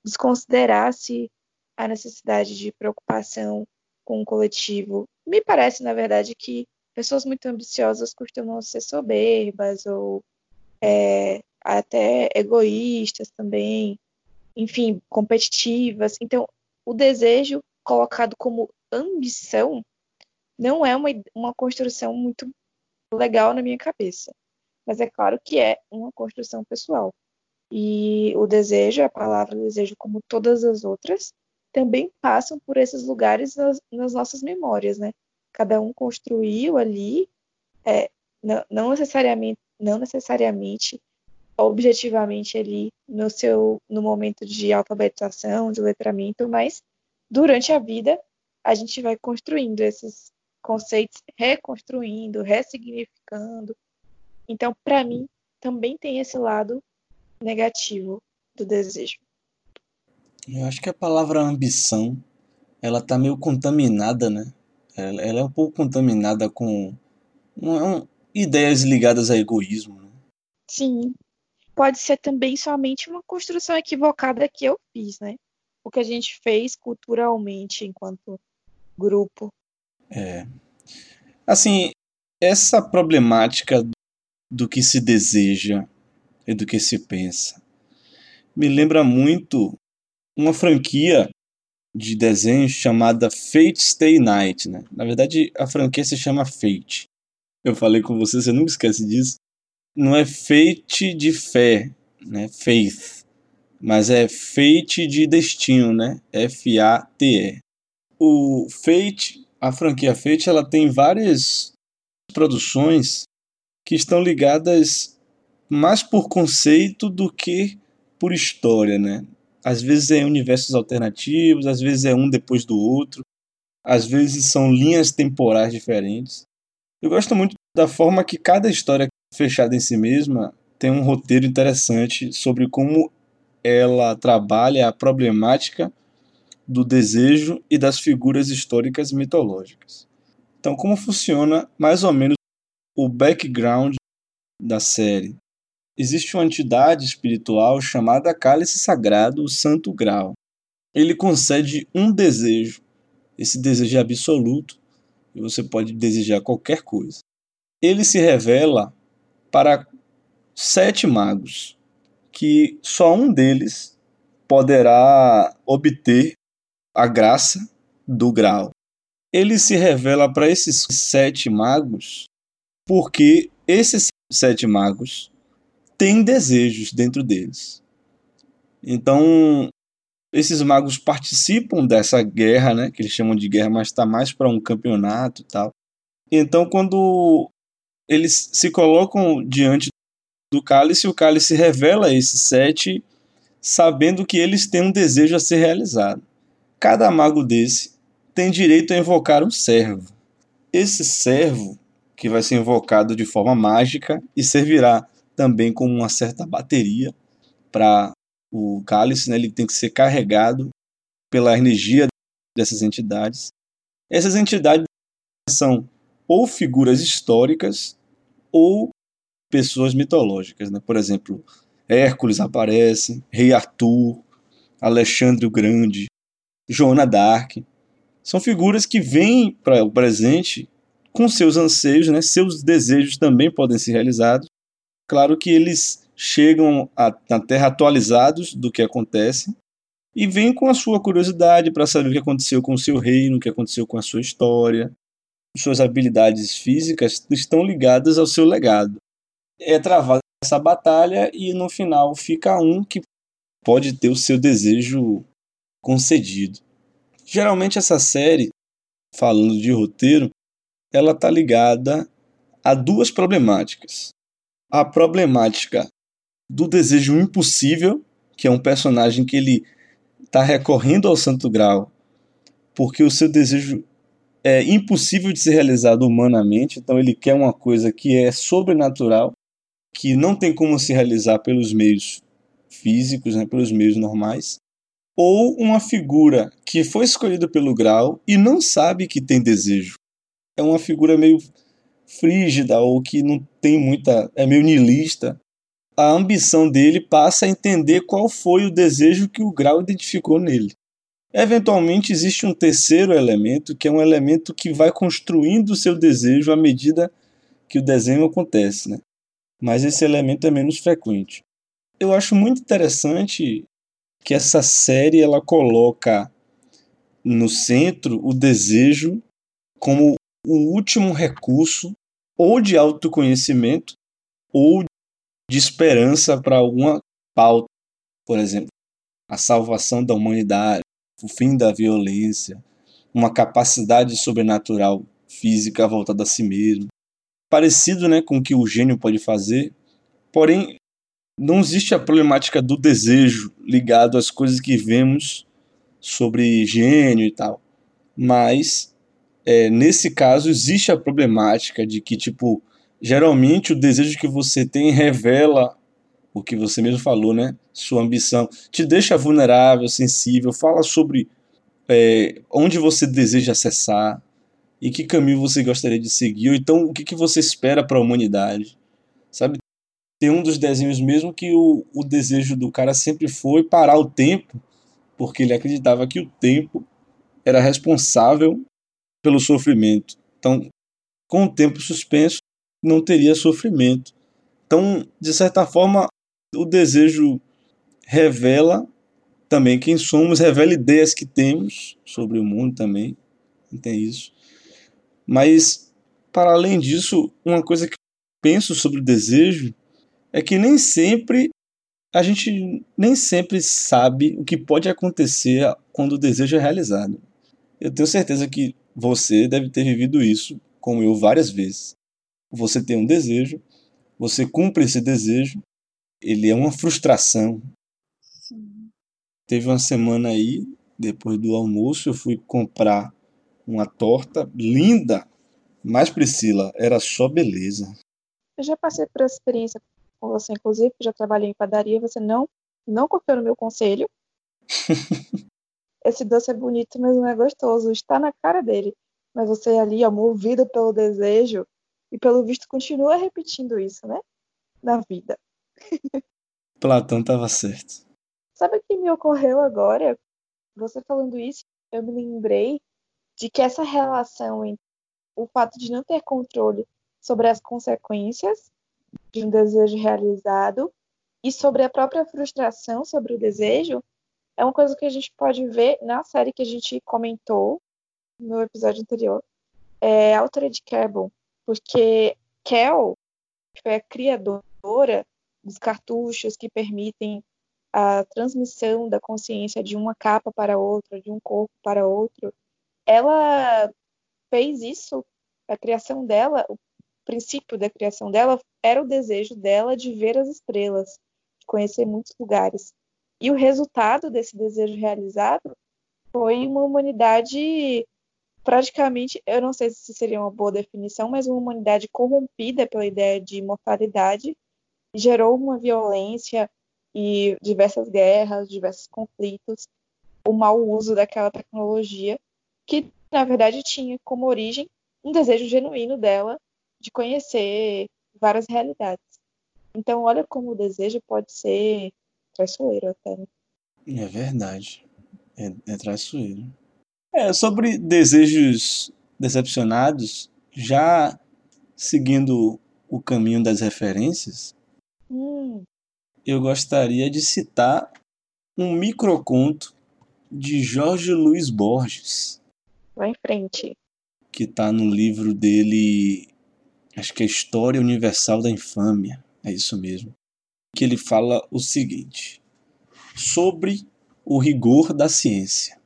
desconsiderasse a necessidade de preocupação com o coletivo. Me parece, na verdade, que pessoas muito ambiciosas costumam ser soberbas ou é, até egoístas também, enfim, competitivas. Então, o desejo colocado como ambição não é uma, uma construção muito legal na minha cabeça. Mas é claro que é uma construção pessoal. E o desejo, a palavra desejo, como todas as outras, também passam por esses lugares nas, nas nossas memórias, né? Cada um construiu ali, é, não, não, necessariamente, não necessariamente, objetivamente ali no seu, no momento de alfabetização, de letramento, mas durante a vida a gente vai construindo esses conceitos, reconstruindo, ressignificando. Então, para mim, também tem esse lado negativo do desejo. Eu acho que a palavra ambição, ela tá meio contaminada, né? Ela, ela é um pouco contaminada com um, ideias ligadas a egoísmo. Né? Sim. Pode ser também somente uma construção equivocada que eu fiz, né? O que a gente fez culturalmente enquanto grupo. É. Assim, essa problemática do que se deseja e do que se pensa me lembra muito uma franquia de desenhos chamada Fate Stay Night, né? Na verdade, a franquia se chama Fate. Eu falei com você, você nunca esquece disso. Não é Fate de fé, né? Faith. Mas é Fate de destino, né? F-A-T-E. O Fate, a franquia Fate, ela tem várias produções que estão ligadas mais por conceito do que por história, né? Às vezes é universos alternativos, às vezes é um depois do outro, às vezes são linhas temporais diferentes. Eu gosto muito da forma que cada história fechada em si mesma tem um roteiro interessante sobre como ela trabalha a problemática do desejo e das figuras históricas mitológicas. Então, como funciona mais ou menos o background da série? Existe uma entidade espiritual chamada Cálice Sagrado, o Santo Grau. Ele concede um desejo. Esse desejo é absoluto e você pode desejar qualquer coisa. Ele se revela para sete magos, que só um deles poderá obter a graça do grau. Ele se revela para esses sete magos porque esses sete magos têm desejos dentro deles. Então, esses magos participam dessa guerra, né, que eles chamam de guerra, mas está mais para um campeonato e tal. Então, quando eles se colocam diante do cálice, o cálice revela esses sete, sabendo que eles têm um desejo a ser realizado. Cada mago desse tem direito a invocar um servo. Esse servo, que vai ser invocado de forma mágica e servirá também com uma certa bateria para o cálice, né? ele tem que ser carregado pela energia dessas entidades. Essas entidades são ou figuras históricas ou pessoas mitológicas, né? Por exemplo, Hércules aparece, Rei Arthur, Alexandre o Grande, Joana Dark. São figuras que vêm para o presente com seus anseios, né? seus desejos também podem ser realizados. Claro que eles chegam a, na Terra atualizados do que acontece e vêm com a sua curiosidade para saber o que aconteceu com o seu reino, o que aconteceu com a sua história. Suas habilidades físicas estão ligadas ao seu legado. É travada essa batalha e no final fica um que pode ter o seu desejo concedido. Geralmente essa série, falando de roteiro, ela está ligada a duas problemáticas. A problemática do desejo impossível, que é um personagem que ele está recorrendo ao Santo Grau porque o seu desejo é impossível de ser realizado humanamente, então ele quer uma coisa que é sobrenatural, que não tem como se realizar pelos meios físicos, né, pelos meios normais, ou uma figura que foi escolhida pelo grau e não sabe que tem desejo. É uma figura meio frígida ou que não tem muita. é meio niilista. A ambição dele passa a entender qual foi o desejo que o Grau identificou nele. Eventualmente existe um terceiro elemento, que é um elemento que vai construindo o seu desejo à medida que o desenho acontece, né? Mas esse elemento é menos frequente. Eu acho muito interessante que essa série ela coloca no centro o desejo como o último recurso ou de autoconhecimento ou de esperança para alguma pauta, por exemplo, a salvação da humanidade, o fim da violência, uma capacidade sobrenatural física voltada a si mesmo, parecido, né, com o que o gênio pode fazer. Porém, não existe a problemática do desejo ligado às coisas que vemos sobre gênio e tal, mas é, nesse caso existe a problemática de que, tipo, geralmente o desejo que você tem revela o que você mesmo falou, né? Sua ambição. Te deixa vulnerável, sensível, fala sobre é, onde você deseja acessar e que caminho você gostaria de seguir, ou então o que, que você espera para a humanidade, sabe? Tem um dos desenhos mesmo que o, o desejo do cara sempre foi parar o tempo, porque ele acreditava que o tempo era responsável pelo sofrimento. Então, com o tempo suspenso, não teria sofrimento. Então, de certa forma, o desejo revela também quem somos, revela ideias que temos sobre o mundo também. Tem isso. Mas, para além disso, uma coisa que penso sobre o desejo é que nem sempre a gente nem sempre sabe o que pode acontecer quando o desejo é realizado. Eu tenho certeza que você deve ter vivido isso, como eu, várias vezes. Você tem um desejo, você cumpre esse desejo, ele é uma frustração. Sim. Teve uma semana aí, depois do almoço, eu fui comprar uma torta linda, mas Priscila, era só beleza. Eu já passei por essa experiência com você, inclusive, já trabalhei em padaria, você não, não confiou no meu conselho. esse doce é bonito, mas não é gostoso. Está na cara dele. Mas você ali, ó, movido pelo desejo, e pelo visto continua repetindo isso, né? Na vida. Platão estava certo. Sabe o que me ocorreu agora? Você falando isso, eu me lembrei de que essa relação entre o fato de não ter controle sobre as consequências de um desejo realizado e sobre a própria frustração sobre o desejo é uma coisa que a gente pode ver na série que a gente comentou no episódio anterior, é a autora de Carbon, porque Kel foi a criadora dos cartuchos que permitem a transmissão da consciência de uma capa para outra, de um corpo para outro. Ela fez isso, a criação dela, o princípio da criação dela era o desejo dela de ver as estrelas, de conhecer muitos lugares. E o resultado desse desejo realizado foi uma humanidade praticamente, eu não sei se seria uma boa definição, mas uma humanidade corrompida pela ideia de imortalidade, gerou uma violência e diversas guerras, diversos conflitos, o mau uso daquela tecnologia, que na verdade tinha como origem um desejo genuíno dela de conhecer várias realidades. Então, olha como o desejo pode ser traiçoeiro até. Né? É verdade. É, é traiçoeiro. É, sobre desejos decepcionados, já seguindo o caminho das referências, Hum, eu gostaria de citar um microconto de Jorge Luiz Borges, vai em frente. que está no livro dele, acho que é História Universal da Infâmia, é isso mesmo, que ele fala o seguinte: sobre o rigor da ciência.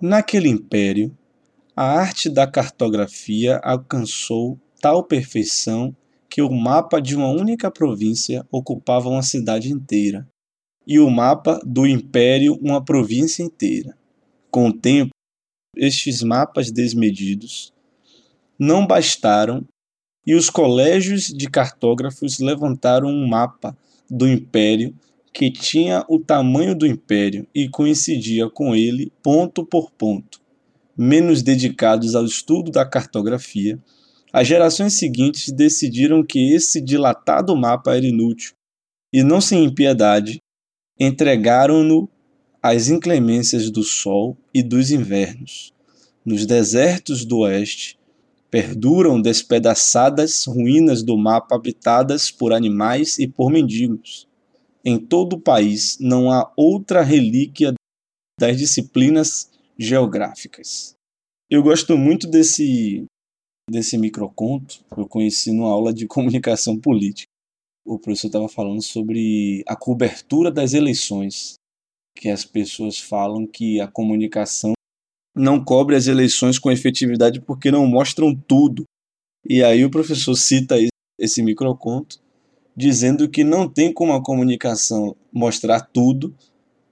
Naquele império, a arte da cartografia alcançou tal perfeição que o mapa de uma única província ocupava uma cidade inteira, e o mapa do império uma província inteira. Com o tempo, estes mapas desmedidos não bastaram e os colégios de cartógrafos levantaram um mapa do império que tinha o tamanho do império e coincidia com ele ponto por ponto. Menos dedicados ao estudo da cartografia, as gerações seguintes decidiram que esse dilatado mapa era inútil e, não sem impiedade, entregaram-no às inclemências do sol e dos invernos. Nos desertos do oeste, perduram despedaçadas ruínas do mapa habitadas por animais e por mendigos. Em todo o país não há outra relíquia das disciplinas geográficas. Eu gosto muito desse desse microconto, eu conheci numa aula de comunicação política. O professor estava falando sobre a cobertura das eleições, que as pessoas falam que a comunicação não cobre as eleições com efetividade porque não mostram tudo. E aí o professor cita esse microconto dizendo que não tem como a comunicação mostrar tudo,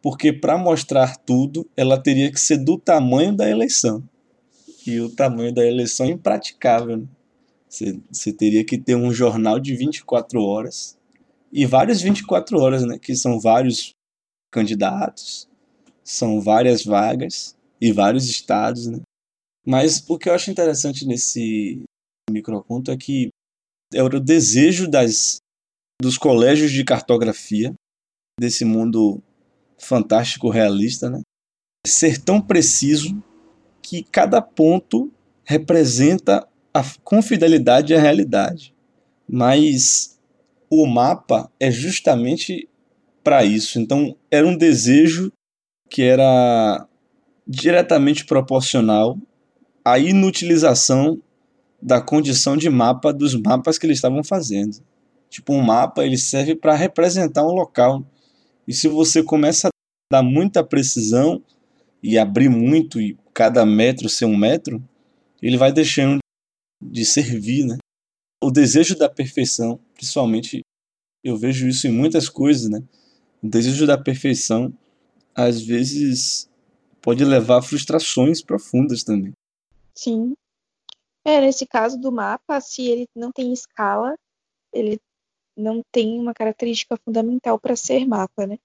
porque para mostrar tudo ela teria que ser do tamanho da eleição. E o tamanho da eleição é impraticável. Né? Você, você teria que ter um jornal de 24 horas e várias 24 horas, né? Que são vários candidatos, são várias vagas e vários estados, né? Mas o que eu acho interessante nesse microconto é que era o desejo das, dos colégios de cartografia desse mundo fantástico realista, né? Ser tão preciso que cada ponto representa a, com fidelidade a realidade. Mas o mapa é justamente para isso. Então, era um desejo que era diretamente proporcional à inutilização da condição de mapa dos mapas que eles estavam fazendo. Tipo, um mapa ele serve para representar um local. E se você começa a dar muita precisão e abrir muito e cada metro ser um metro, ele vai deixando de servir, né? O desejo da perfeição, principalmente, eu vejo isso em muitas coisas, né? O desejo da perfeição, às vezes, pode levar a frustrações profundas também. Sim. É, nesse caso do mapa, se ele não tem escala, ele não tem uma característica fundamental para ser mapa, né?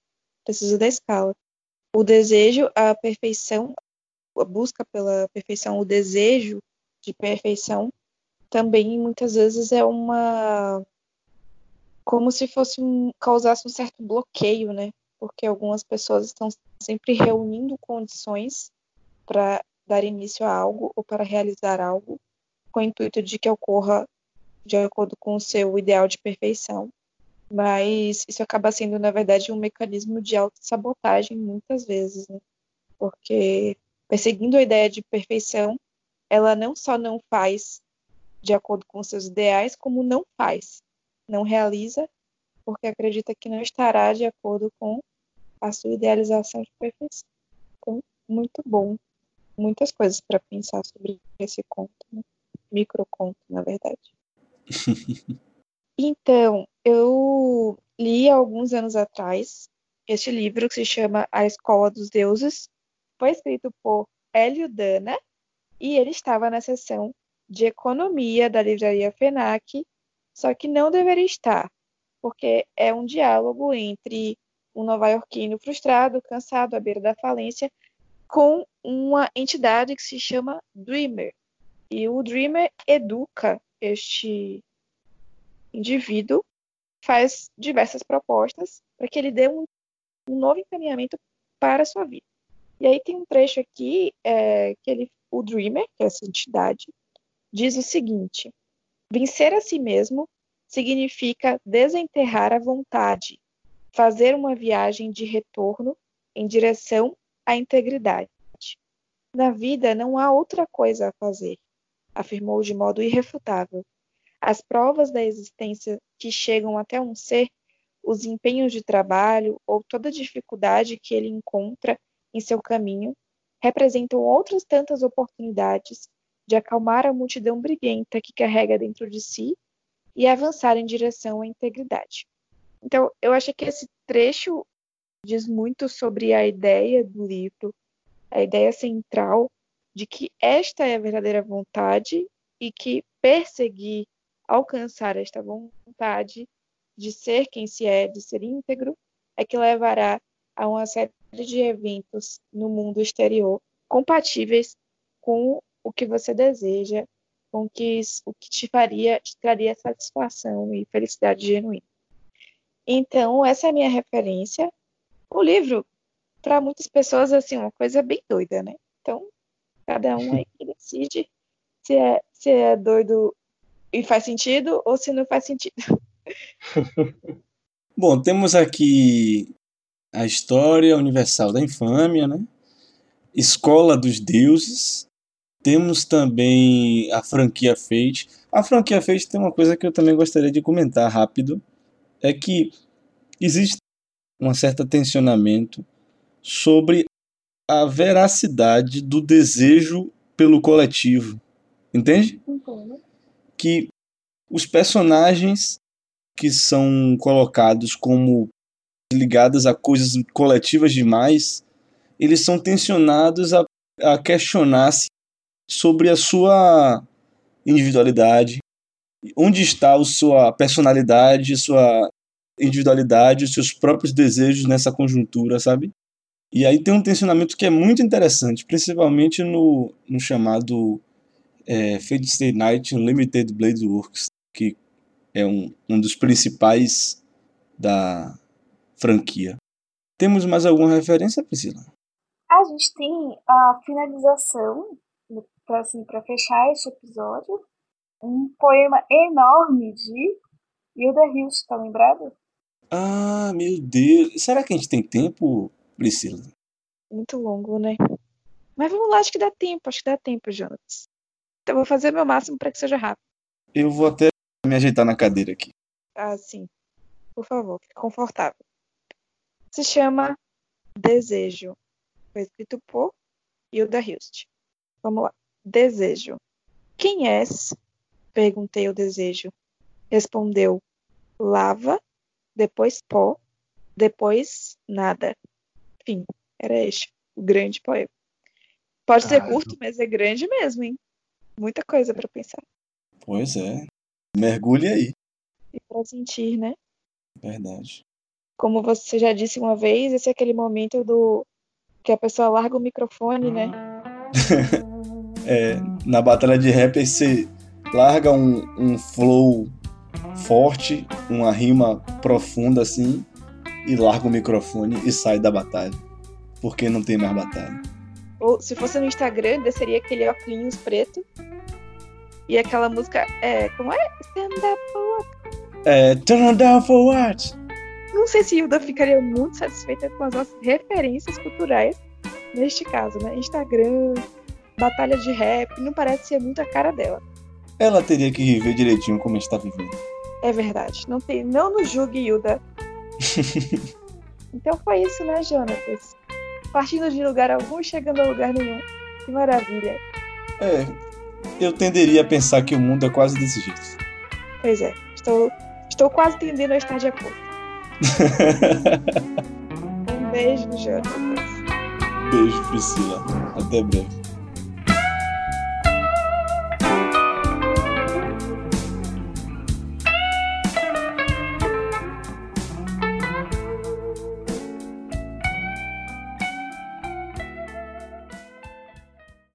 Precisa da escala. O desejo, a perfeição, a busca pela perfeição, o desejo de perfeição, também muitas vezes é uma como se fosse um, causasse um certo bloqueio, né? Porque algumas pessoas estão sempre reunindo condições para dar início a algo ou para realizar algo com o intuito de que ocorra de acordo com o seu ideal de perfeição. Mas isso acaba sendo, na verdade, um mecanismo de autossabotagem muitas vezes, né? Porque perseguindo a ideia de perfeição, ela não só não faz de acordo com seus ideais, como não faz, não realiza, porque acredita que não estará de acordo com a sua idealização de perfeição. Então, muito bom. Muitas coisas para pensar sobre esse conto, né? microconto, na verdade. então, eu li alguns anos atrás este livro que se chama A Escola dos Deuses. Foi escrito por Hélio Dana e ele estava na seção de economia da livraria FENAC, só que não deveria estar, porque é um diálogo entre um nova-iorquino frustrado, cansado, à beira da falência, com uma entidade que se chama Dreamer. E o Dreamer educa este indivíduo, faz diversas propostas para que ele dê um, um novo encaminhamento para a sua vida. E aí tem um trecho aqui é, que ele, o Dreamer, que é essa entidade, diz o seguinte: vencer a si mesmo significa desenterrar a vontade, fazer uma viagem de retorno em direção à integridade. Na vida não há outra coisa a fazer, afirmou de modo irrefutável. As provas da existência que chegam até um ser, os empenhos de trabalho ou toda dificuldade que ele encontra em seu caminho, representam outras tantas oportunidades de acalmar a multidão briguenta que carrega dentro de si e avançar em direção à integridade. Então, eu acho que esse trecho diz muito sobre a ideia do livro, a ideia central de que esta é a verdadeira vontade e que perseguir alcançar esta vontade de ser quem se é, de ser íntegro, é que levará a uma série de eventos no mundo exterior compatíveis com o que você deseja, com que, o que te faria, te traria satisfação e felicidade genuína. Então, essa é a minha referência. O livro, para muitas pessoas, é assim, uma coisa bem doida, né? Então, cada um aí que decide se é, se é doido e faz sentido ou se não faz sentido. Bom, temos aqui a história universal da infâmia, né? Escola dos Deuses. Temos também a franquia Fate. A franquia Fate tem uma coisa que eu também gostaria de comentar rápido, é que existe um certo tensionamento sobre a veracidade do desejo pelo coletivo. Entende? Que os personagens que são colocados como ligados a coisas coletivas demais, eles são tensionados a, a questionar-se sobre a sua individualidade, onde está a sua personalidade, sua individualidade, os seus próprios desejos nessa conjuntura, sabe? E aí tem um tensionamento que é muito interessante, principalmente no, no chamado é, Fate Stay Night Unlimited Blade Works, que é um, um dos principais da franquia. Temos mais alguma referência, Priscila? A gente tem a finalização, para assim, fechar este episódio, um poema enorme de Hilda Hilst, tá lembrado? Ah, meu Deus. Será que a gente tem tempo, Priscila? Muito longo, né? Mas vamos lá, acho que dá tempo, acho que dá tempo, Jonas. Então vou fazer o meu máximo para que seja rápido. Eu vou até me ajeitar na cadeira aqui. Ah, sim. Por favor, fique confortável. Se chama Desejo. Foi escrito por Hilda Hilst. Vamos lá. Desejo. Quem és? Perguntei o desejo. Respondeu: lava depois pó, depois nada. Enfim, era este o grande poema. Pode ser ah, curto, mas é grande mesmo, hein? Muita coisa para pensar. Pois é. Mergulhe aí. E para sentir, né? Verdade. Como você já disse uma vez, esse é aquele momento do que a pessoa larga o microfone, né? é, na batalha de rap você larga um, um flow forte, uma rima profunda assim, e larga o microfone e sai da batalha. Porque não tem mais batalha. Ou se fosse no Instagram, desceria aquele óculos preto. E aquela música, é, como é? Stand up for what? É, turn down for what? Não sei se Hilda ficaria muito satisfeita com as nossas referências culturais neste caso, né? Instagram, batalha de rap, não parece ser muito a cara dela. Ela teria que viver direitinho como está vivendo. É verdade. Não, tem, não nos julgue, Hilda. então foi isso, né, Jonatas? Partindo de lugar algum, chegando a lugar nenhum. Que maravilha. É, eu tenderia a pensar que o mundo é quase desse jeito. Pois é, estou, estou quase tendendo a estar de acordo. um beijo, Jonatas. Beijo, Priscila. Até breve.